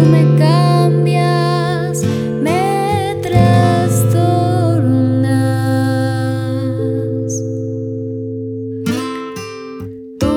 Tú me cambias, me trastornas. Tú.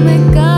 me cae.